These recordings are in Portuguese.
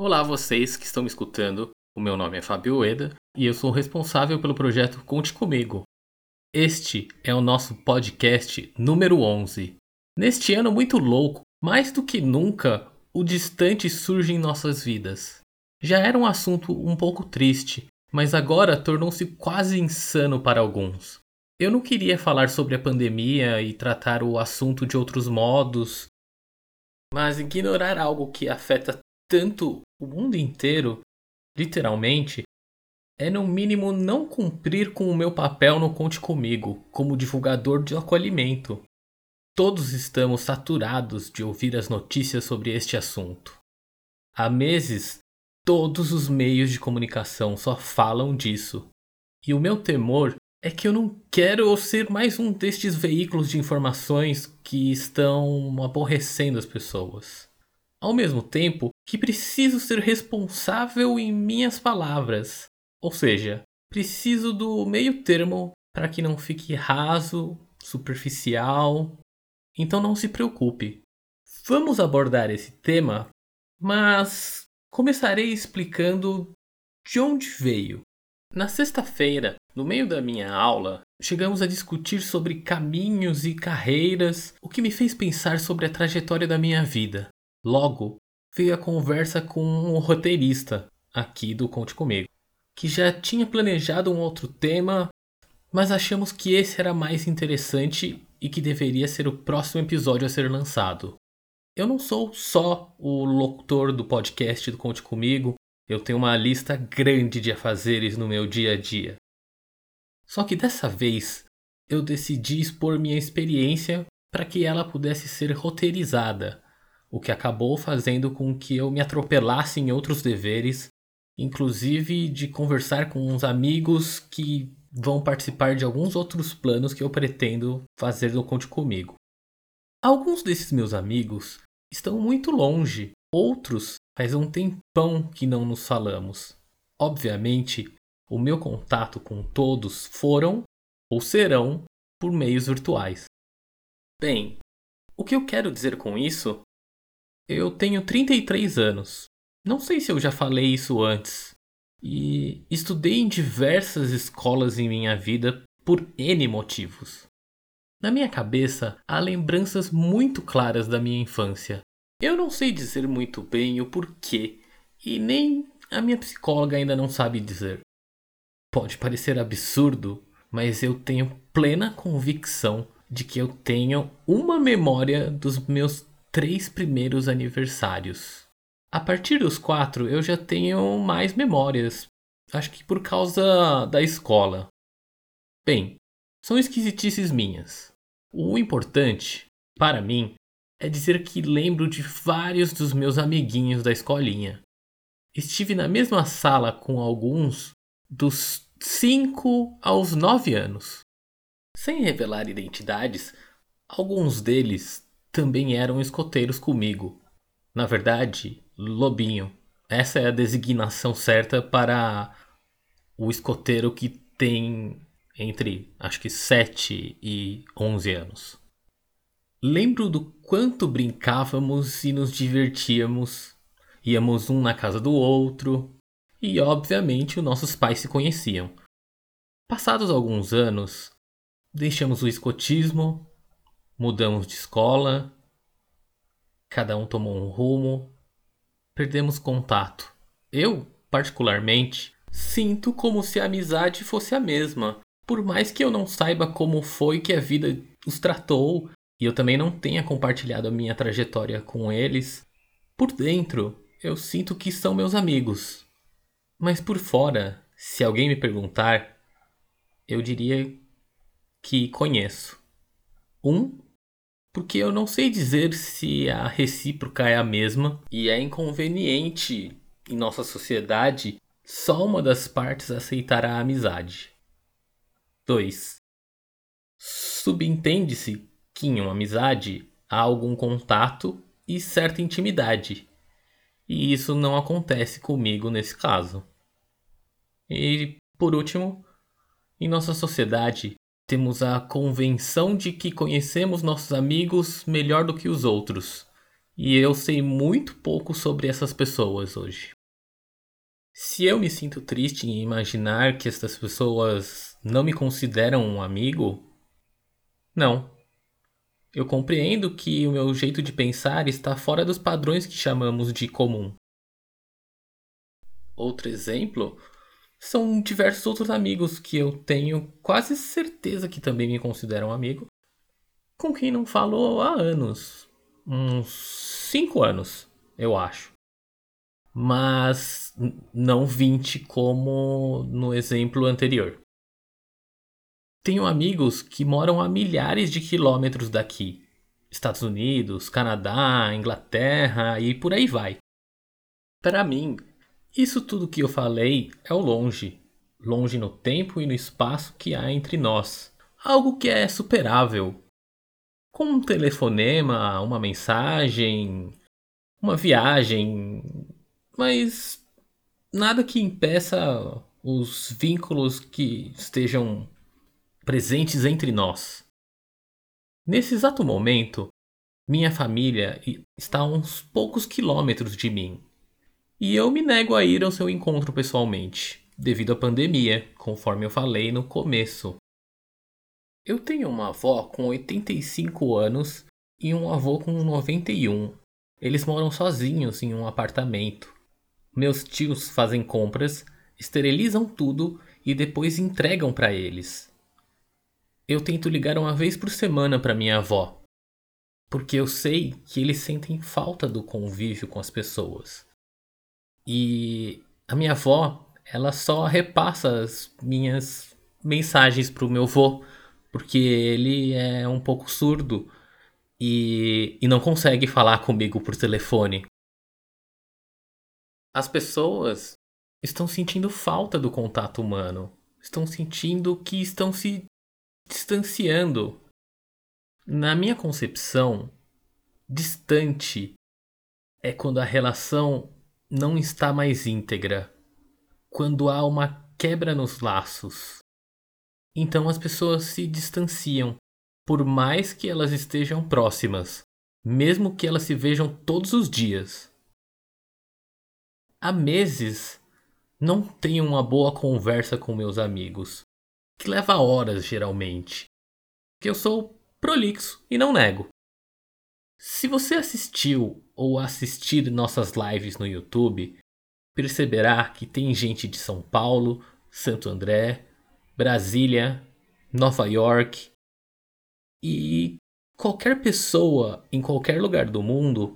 Olá, vocês que estão me escutando. O meu nome é Fábio Ueda e eu sou responsável pelo projeto Conte Comigo. Este é o nosso podcast número 11. Neste ano muito louco, mais do que nunca, o distante surge em nossas vidas. Já era um assunto um pouco triste, mas agora tornou-se quase insano para alguns. Eu não queria falar sobre a pandemia e tratar o assunto de outros modos, mas ignorar algo que afeta tanto o mundo inteiro, literalmente, é no mínimo não cumprir com o meu papel no Conte Comigo, como divulgador de acolhimento. Todos estamos saturados de ouvir as notícias sobre este assunto. Há meses, todos os meios de comunicação só falam disso. E o meu temor é que eu não quero ser mais um destes veículos de informações que estão aborrecendo as pessoas. Ao mesmo tempo que preciso ser responsável em minhas palavras, ou seja, preciso do meio termo para que não fique raso, superficial. Então não se preocupe. Vamos abordar esse tema, mas começarei explicando de onde veio. Na sexta-feira, no meio da minha aula, chegamos a discutir sobre caminhos e carreiras, o que me fez pensar sobre a trajetória da minha vida. Logo, veio a conversa com um roteirista aqui do Conte Comigo, que já tinha planejado um outro tema, mas achamos que esse era mais interessante e que deveria ser o próximo episódio a ser lançado. Eu não sou só o locutor do podcast do Conte Comigo, eu tenho uma lista grande de afazeres no meu dia a dia. Só que dessa vez eu decidi expor minha experiência para que ela pudesse ser roteirizada, o que acabou fazendo com que eu me atropelasse em outros deveres, inclusive de conversar com uns amigos que vão participar de alguns outros planos que eu pretendo fazer no Conte Comigo. Alguns desses meus amigos estão muito longe, outros faz um tempão que não nos falamos. Obviamente, o meu contato com todos foram ou serão por meios virtuais. Bem, o que eu quero dizer com isso? Eu tenho 33 anos. Não sei se eu já falei isso antes. E estudei em diversas escolas em minha vida por N motivos. Na minha cabeça há lembranças muito claras da minha infância. Eu não sei dizer muito bem o porquê, e nem a minha psicóloga ainda não sabe dizer. Pode parecer absurdo, mas eu tenho plena convicção de que eu tenho uma memória dos meus três primeiros aniversários. A partir dos quatro eu já tenho mais memórias, acho que por causa da escola. Bem, são esquisitices minhas. O importante, para mim, é dizer que lembro de vários dos meus amiguinhos da escolinha. Estive na mesma sala com alguns dos 5 aos 9 anos. Sem revelar identidades, alguns deles também eram escoteiros comigo. Na verdade, lobinho. Essa é a designação certa para o escoteiro que tem entre acho que 7 e 11 anos. Lembro do quanto brincávamos e nos divertíamos. Íamos um na casa do outro, e obviamente os nossos pais se conheciam. Passados alguns anos, deixamos o escotismo, mudamos de escola, cada um tomou um rumo, perdemos contato. Eu, particularmente, sinto como se a amizade fosse a mesma, por mais que eu não saiba como foi que a vida os tratou e eu também não tenha compartilhado a minha trajetória com eles. Por dentro, eu sinto que são meus amigos, mas por fora, se alguém me perguntar, eu diria que conheço. Um, porque eu não sei dizer se a recíproca é a mesma e é inconveniente em nossa sociedade só uma das partes aceitar a amizade. 2. Subentende-se que em uma amizade há algum contato e certa intimidade, e isso não acontece comigo nesse caso. E, por último, em nossa sociedade, temos a convenção de que conhecemos nossos amigos melhor do que os outros. E eu sei muito pouco sobre essas pessoas hoje. Se eu me sinto triste em imaginar que essas pessoas não me consideram um amigo, não. Eu compreendo que o meu jeito de pensar está fora dos padrões que chamamos de comum. Outro exemplo são diversos outros amigos que eu tenho quase certeza que também me consideram amigo, com quem não falo há anos uns 5 anos, eu acho. Mas não 20 como no exemplo anterior. Tenho amigos que moram a milhares de quilômetros daqui. Estados Unidos, Canadá, Inglaterra e por aí vai. Para mim, isso tudo que eu falei é o longe, longe no tempo e no espaço que há entre nós. Algo que é superável. Com um telefonema, uma mensagem, uma viagem, mas nada que impeça os vínculos que estejam presentes entre nós. Nesse exato momento, minha família está a uns poucos quilômetros de mim e eu me nego a ir ao seu encontro pessoalmente, devido à pandemia, conforme eu falei no começo. Eu tenho uma avó com 85 anos e um avô com 91. Eles moram sozinhos em um apartamento. Meus tios fazem compras, esterilizam tudo e depois entregam para eles. Eu tento ligar uma vez por semana para minha avó, porque eu sei que eles sentem falta do convívio com as pessoas. E a minha avó, ela só repassa as minhas mensagens pro meu avô, porque ele é um pouco surdo e, e não consegue falar comigo por telefone. As pessoas estão sentindo falta do contato humano, estão sentindo que estão se distanciando. Na minha concepção, distante é quando a relação não está mais íntegra, quando há uma quebra nos laços. Então as pessoas se distanciam, por mais que elas estejam próximas, mesmo que elas se vejam todos os dias. Há meses não tenho uma boa conversa com meus amigos, que leva horas geralmente, que eu sou prolixo e não nego. Se você assistiu ou assistir nossas lives no YouTube, perceberá que tem gente de São Paulo, Santo André, Brasília, Nova York e qualquer pessoa em qualquer lugar do mundo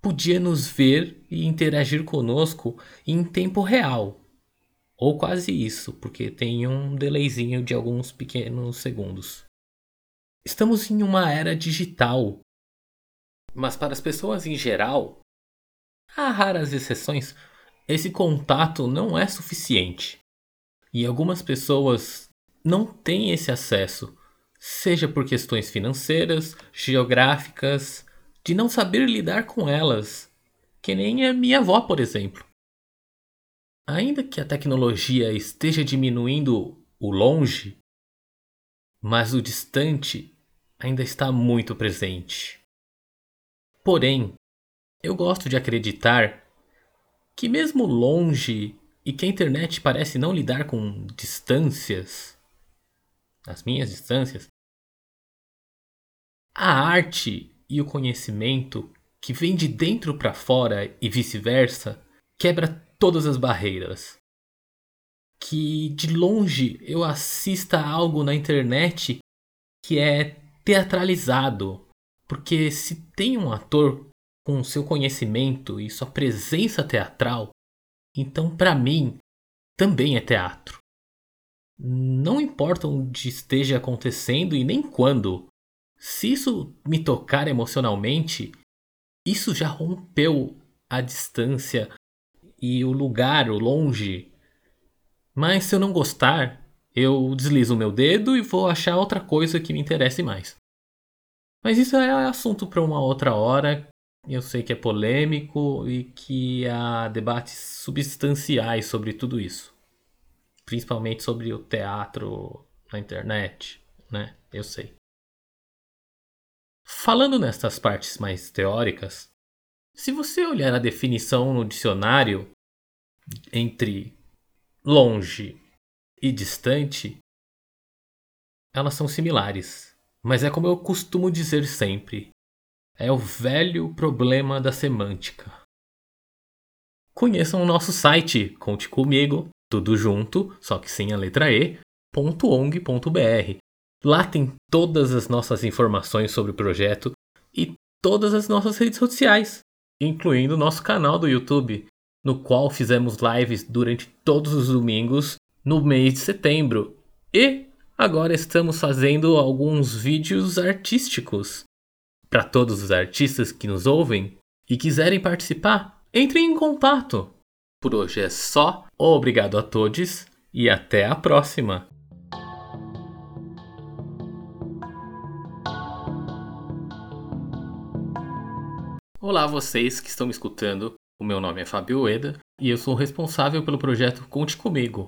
podia nos ver e interagir conosco em tempo real. Ou quase isso, porque tem um delayzinho de alguns pequenos segundos. Estamos em uma era digital mas para as pessoas em geral, há raras exceções, esse contato não é suficiente. E algumas pessoas não têm esse acesso, seja por questões financeiras, geográficas, de não saber lidar com elas, que nem a minha avó, por exemplo. Ainda que a tecnologia esteja diminuindo o longe, mas o distante ainda está muito presente. Porém, eu gosto de acreditar que, mesmo longe e que a internet parece não lidar com distâncias, as minhas distâncias, a arte e o conhecimento que vem de dentro para fora e vice-versa quebra todas as barreiras. Que de longe eu assista algo na internet que é teatralizado, porque se tem um ator com seu conhecimento e sua presença teatral, então para mim também é teatro. Não importa onde esteja acontecendo e nem quando. Se isso me tocar emocionalmente, isso já rompeu a distância e o lugar, o longe. Mas se eu não gostar, eu deslizo o meu dedo e vou achar outra coisa que me interesse mais. Mas isso é assunto para uma outra hora. Eu sei que é polêmico e que há debates substanciais sobre tudo isso. Principalmente sobre o teatro na internet, né? Eu sei. Falando nestas partes mais teóricas, se você olhar a definição no dicionário entre longe e distante, elas são similares. Mas é como eu costumo dizer sempre: é o velho problema da semântica. Conheçam o nosso site, conte comigo, tudo junto, só que sem a letra E, .ong.br. Lá tem todas as nossas informações sobre o projeto e todas as nossas redes sociais incluindo o nosso canal do YouTube, no qual fizemos lives durante todos os domingos no mês de setembro. E agora estamos fazendo alguns vídeos artísticos. Para todos os artistas que nos ouvem e quiserem participar, entrem em contato. Por hoje é só. Obrigado a todos e até a próxima. Olá vocês que estão me escutando. O meu nome é Fábio Eda e eu sou responsável pelo projeto Conte Comigo,